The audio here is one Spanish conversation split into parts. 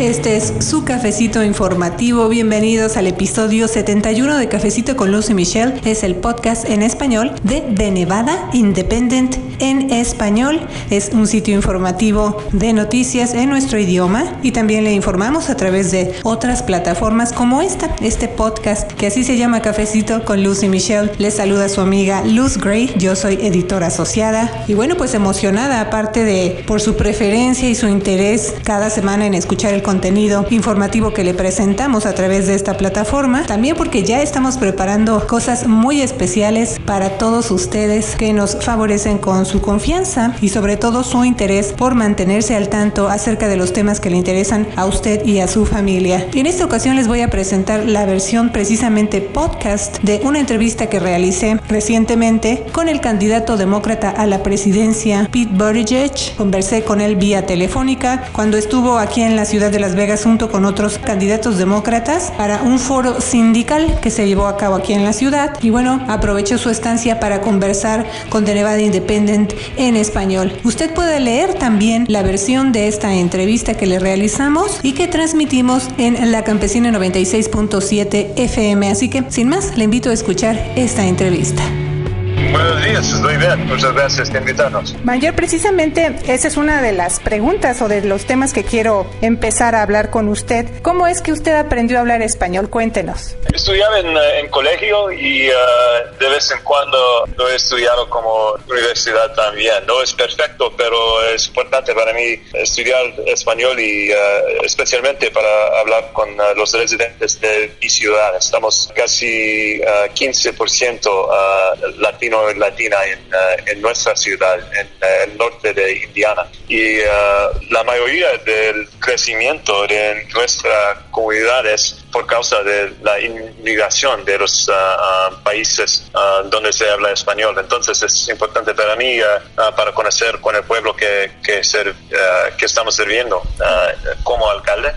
Este es su cafecito informativo. Bienvenidos al episodio 71 de Cafecito con Luz y Michelle. Es el podcast en español de The Nevada Independent en español. Es un sitio informativo de noticias en nuestro idioma y también le informamos a través de otras plataformas como esta, este podcast que así se llama Cafecito con Luz y Michelle. Les saluda su amiga Luz Gray. Yo soy editora asociada y bueno, pues emocionada aparte de por su preferencia y su interés cada semana en escuchar el contenido informativo que le presentamos a través de esta plataforma. También porque ya estamos preparando cosas muy especiales para todos ustedes que nos favorecen con su confianza y sobre todo su interés por mantenerse al tanto acerca de los temas que le interesan a usted y a su familia. Y en esta ocasión les voy a presentar la versión precisamente podcast de una entrevista que realicé recientemente con el candidato demócrata a la presidencia Pete Buttigieg. Conversé con él vía telefónica cuando estuvo aquí en la ciudad de Las Vegas junto con otros candidatos demócratas para un foro sindical que se llevó a cabo aquí en la ciudad y bueno, aprovechó su estancia para conversar con The Nevada Independent en español. Usted puede leer también la versión de esta entrevista que le realizamos y que transmitimos en la Campesina 96.7 FM, así que sin más le invito a escuchar esta entrevista. Buenos días, estoy bien. Muchas gracias por invitarnos. Mayor, precisamente esa es una de las preguntas o de los temas que quiero empezar a hablar con usted. ¿Cómo es que usted aprendió a hablar español? Cuéntenos. Estudiaba en, eh, en colegio y uh, de vez en cuando lo he estudiado como universidad también. No es perfecto, pero es importante para mí estudiar español y uh, especialmente para hablar con uh, los residentes de mi ciudad. Estamos casi 15% latina en, uh, en, nuestra ciudad, en uh, el norte de Indiana. Y uh, la mayoría del crecimiento de nuestra comunidad es por causa de la inmigración de los países donde se habla español. Entonces es importante para mí para conocer con el pueblo que, que, ser, que estamos sirviendo como alcalde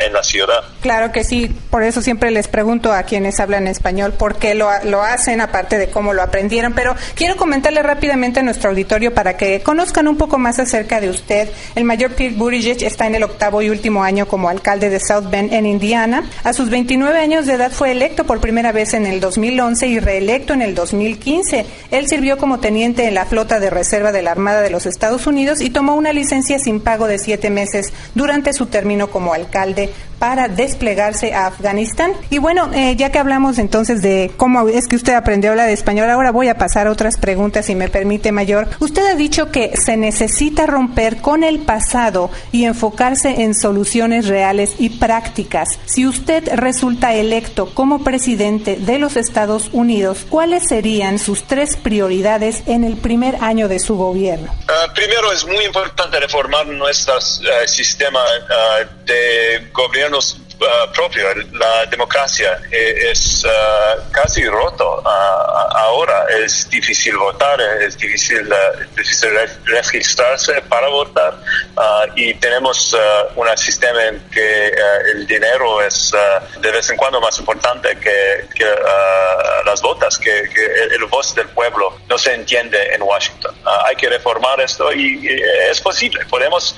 en la ciudad. Claro que sí, por eso siempre les pregunto a quienes hablan español por qué lo, lo hacen, aparte de cómo lo aprendieron. Pero quiero comentarle rápidamente a nuestro auditorio para que conozcan un poco más acerca de usted. El mayor Pete Buttigieg está en el octavo y último año como alcalde de South Bend, en Indiana. A sus 29 años de edad fue electo por primera vez en el 2011 y reelecto en el 2015. Él sirvió como teniente en la flota de reserva de la Armada de los Estados Unidos y tomó una licencia sin pago de siete meses durante su término como alcalde para desplegarse a Afganistán. Y bueno, eh, ya que hablamos entonces de cómo es que usted aprendió a hablar español, ahora voy a pasar a otras preguntas, si me permite, Mayor. Usted ha dicho que se necesita romper con el pasado y enfocarse en soluciones reales y prácticas. Si usted resulta electo como presidente de los Estados Unidos, ¿cuáles serían sus tres prioridades en el primer año de su gobierno? Uh, primero, es muy importante reformar nuestro uh, sistema uh, de gobierno Uh, propio. La democracia eh, es uh, casi roto uh, ahora. Es difícil votar, es difícil, difícil registrarse para votar y tenemos un sistema en que el dinero es de vez en cuando más importante que, las votas, que, que, el voz del pueblo no se entiende en Washington. hay que reformar esto y, y es posible. Podemos,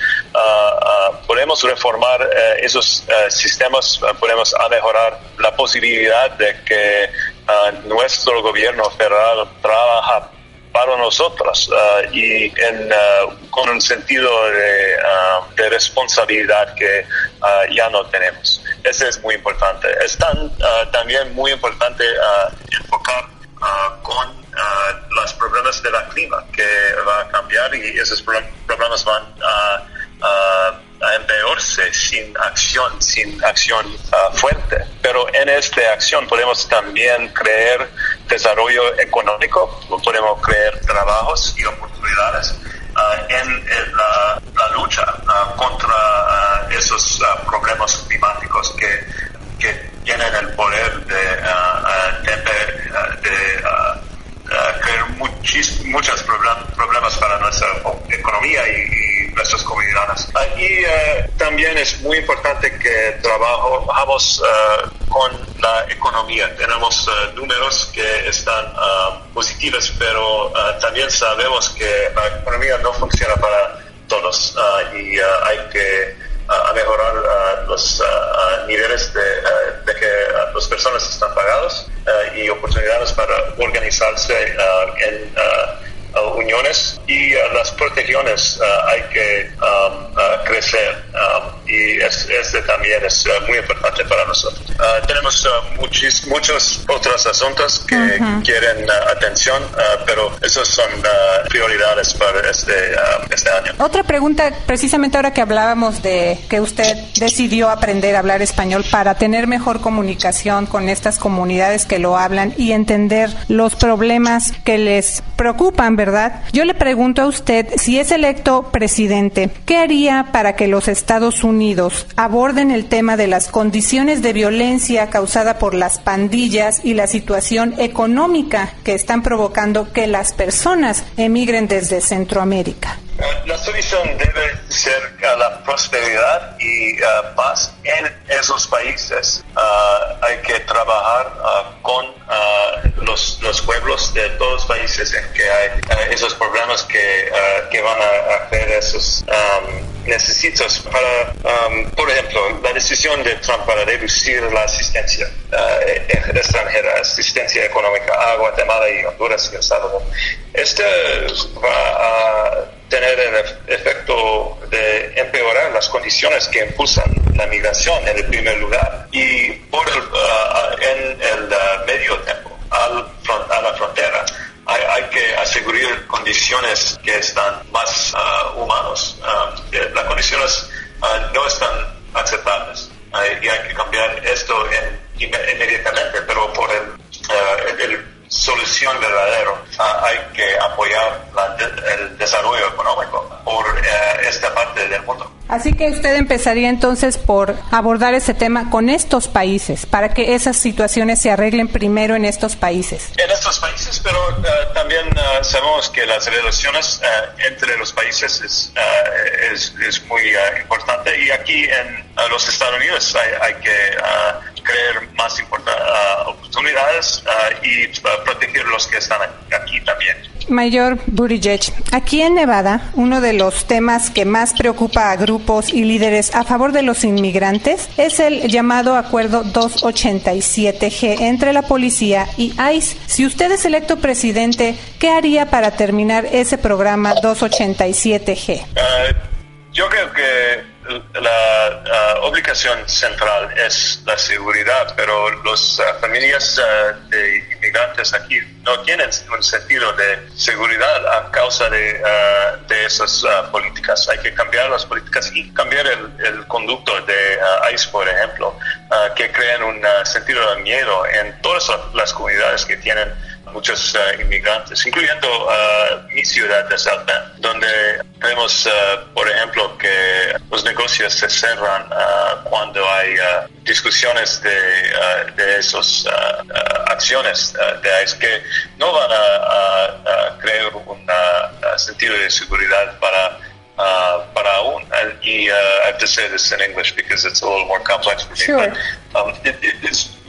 podemos reformar esos sistemas podemos mejorar la posibilidad de que uh, nuestro gobierno federal trabaja para nosotros uh, y en, uh, con un sentido de, de responsabilidad que ya no tenemos. Eso es muy importante. Es tan, también muy importante enfocar con los problemas de la clima que va a cambiar y esos problemas van a a empeorarse sin acción, sin acción uh, fuerte. Pero en esta acción podemos también crear desarrollo económico, podemos crear trabajos y oportunidades uh, en, la, lucha uh, contra esos problemas climáticos que, que, tienen el poder de, de, de crear muchos problemas para nuestra economía y, y nuestras comunidades. Y también es muy importante que trabajamos con la economía. Tenemos números que están positivos, pero también sabemos que la economía no funciona para todos y hay que mejorar los niveles de, de que las personas están pagados y oportunidades para organizarse en uniones y las protecciones hay que um, crecer um, y este también es uh, muy importante para nosotros. Uh, tenemos uh, muchos, muchos otros asuntos que quieren atención, pero esos son prioridades para este, este año. Otra pregunta, precisamente ahora que hablábamos de que usted decidió aprender a hablar español para tener mejor comunicación con estas comunidades que lo hablan y entender los problemas que les preocupan, Yo le pregunto a usted, si es electo presidente, ¿qué haría para que los Estados Unidos aborden el tema de las condiciones de violencia causada por las pandillas y la situación económica que están provocando que las personas emigren desde Centroamérica? La solución debe ser la prosperidad y uh, paz en esos países. Uh, hay que trabajar uh, con los, los, pueblos de todos los países en que hay esos problemas que, que van a hacer esos um, para, um, por ejemplo, la decisión de Trump para reducir la asistencia extranjera, asistencia económica a Guatemala y Honduras y El Salvador. Este va a tener el efecto de empeorar las condiciones que impulsan la migración en el primer lugar y por el, uh, en el uh, medio tiempo al a la frontera hay, que asegurar condiciones que están más uh, humanos. las condiciones no están aceptables y hay que cambiar esto inmediatamente, pero por el, el solución verdadero. Así que usted empezaría entonces por abordar ese tema con estos países, para que esas situaciones se arreglen primero en estos países. En estos países, pero eh, también eh, sabemos que las relaciones entre los países es, es, es muy importante y aquí en los Estados Unidos hay, hay que crear más oportunidades y proteger los que están aquí también. Mayor Buttigieg, aquí en Nevada, uno de los temas que más preocupa a grupos y líderes a favor de los inmigrantes es el llamado Acuerdo 287G entre la policía y ICE. Si usted es electo presidente, ¿qué haría para terminar ese programa 287G? Uh, eh, yo creo que la obligación central es la seguridad, pero las uh, familias uh, de inmigrantes aquí no tienen un sentido de seguridad a causa de, uh, de esas políticas. Hay que cambiar las políticas y cambiar el, el conducto de ICE, por ejemplo, que crean un sentido de miedo en todas las comunidades que tienen muchos uh, inmigrantes, incluyendo uh, mi ciudad de Salta, donde vemos, uh, por ejemplo, que los negocios se cerran cuando hay discusiones de, de esas acciones de ICE que no van a, crear un sentido de seguridad para uh, para aún. And y uh, I have to say this in English because it's a little more complex for me. Sure. But, um, it, it's very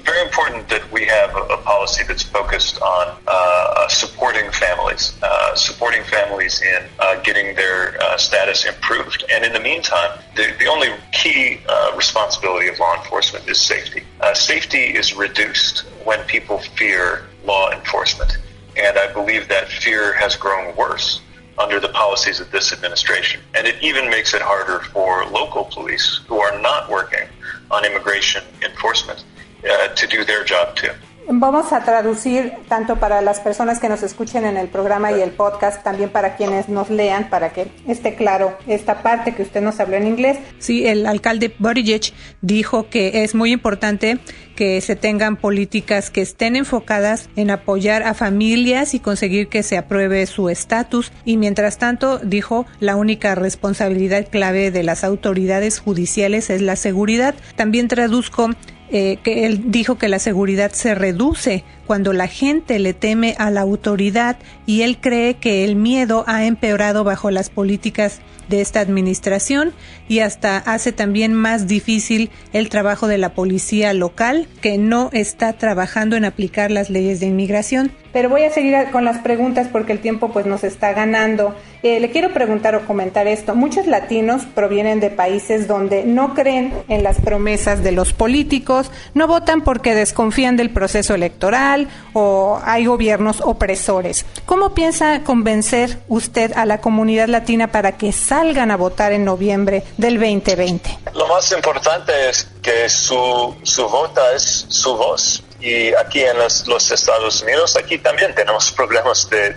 important that we have a, policy that's focused on uh, uh, supporting families, uh, supporting families in uh, getting their uh, status improved. And in the meantime, the, the only key responsibility of law enforcement is safety. safety is reduced when people fear law enforcement. And I believe that fear has grown worse under the policies of this administration. And it even makes it harder for local police who are not working on immigration enforcement Uh, to do their job too. Vamos a traducir tanto para las personas que nos escuchen en el programa y el podcast, también para quienes nos lean, para que esté claro esta parte que usted nos habló en inglés. Sí, el alcalde Buttigieg dijo que es muy importante que se tengan políticas que estén enfocadas en apoyar a familias y conseguir que se apruebe su estatus. Y mientras tanto, dijo, la única responsabilidad clave de las autoridades judiciales es la seguridad. También traduzco eh, que él dijo que la seguridad se reduce cuando la gente le teme a la autoridad y él cree que el miedo ha empeorado bajo las políticas de esta administración y hasta hace también más difícil el trabajo de la policía local que no está trabajando en aplicar las leyes de inmigración. Pero voy a seguir con las preguntas porque el tiempo pues nos está ganando. Eh, le quiero preguntar o comentar esto. Muchos latinos provienen de países donde no creen en las promesas de los políticos, no votan porque desconfían del proceso electoral o hay gobiernos opresores. ¿Cómo piensa convencer usted a la comunidad latina para que salgan a votar en noviembre del 2020? Lo más importante es que su, su vota es su voz y aquí en los, Estados Unidos, aquí también tenemos problemas de,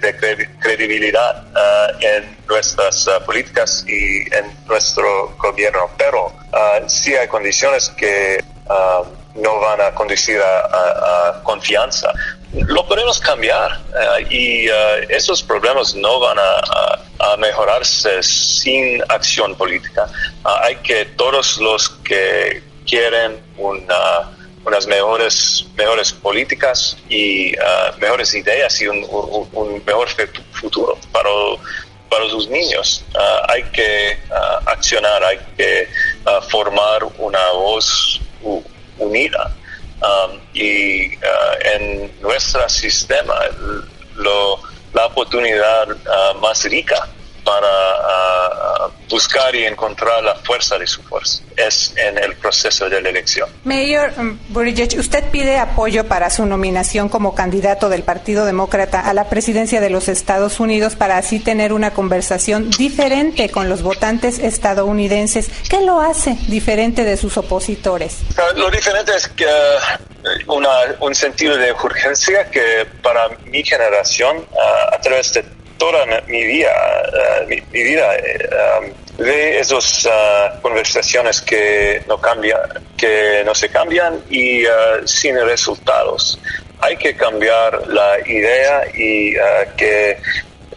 credibilidad uh, en nuestras uh, políticas y en nuestro gobierno, pero uh, sí hay condiciones que no van a conducir a, confianza. Lo podemos cambiar y esos problemas no van a, mejorarse sin acción política. hay que todos los que quieren una unas mejores, mejores políticas y uh, mejores ideas y un, mejor futuro para, para sus niños. Uh, hay que uh, accionar, hay que formar una voz unida. Um, y en nuestro sistema, lo, la oportunidad más rica para buscar y encontrar la fuerza de su fuerza. Es en el proceso de la elección. Mayor um, Buttigieg, usted pide apoyo para su nominación como candidato del Partido Demócrata a la presidencia de los Estados Unidos para así tener una conversación diferente con los votantes estadounidenses. ¿Qué lo hace diferente de sus opositores? Ah, lo diferente es que uh, un sentido de urgencia que para mi generación, uh, a través de toda mi vida, uh, mi, vida de esas uh, conversaciones que no cambian, que no se cambian y sin resultados. Hay que cambiar la idea y que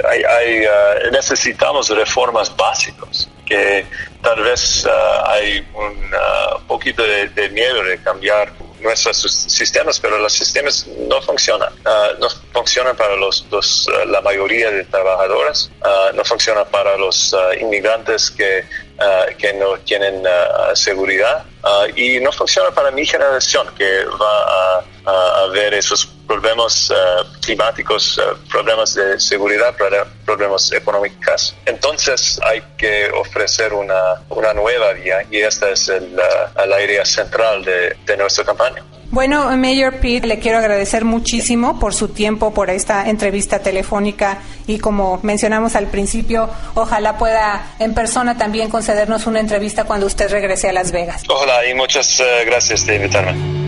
hay, necesitamos reformas básicas que tal vez hay un poquito de miedo de cambiar nuestros sistemas, pero los sistemas no funcionan. Ah, no funcionan para los, ah, la mayoría de trabajadores, uh, no funcionan para los inmigrantes que, que no tienen seguridad y no funciona para mi generación que va a, a ver esos problemas uh, climáticos, uh, problemas de seguridad, problemas económicos. Entonces hay que ofrecer una, una nueva vía y esta es el, uh, la idea central de, de nuestra campaña. Bueno, Mayor Pete, le quiero agradecer muchísimo por su tiempo, por esta entrevista telefónica y como mencionamos al principio, ojalá pueda en persona también concedernos una entrevista cuando usted regrese a Las Vegas. Ojalá y muchas gracias de invitarme.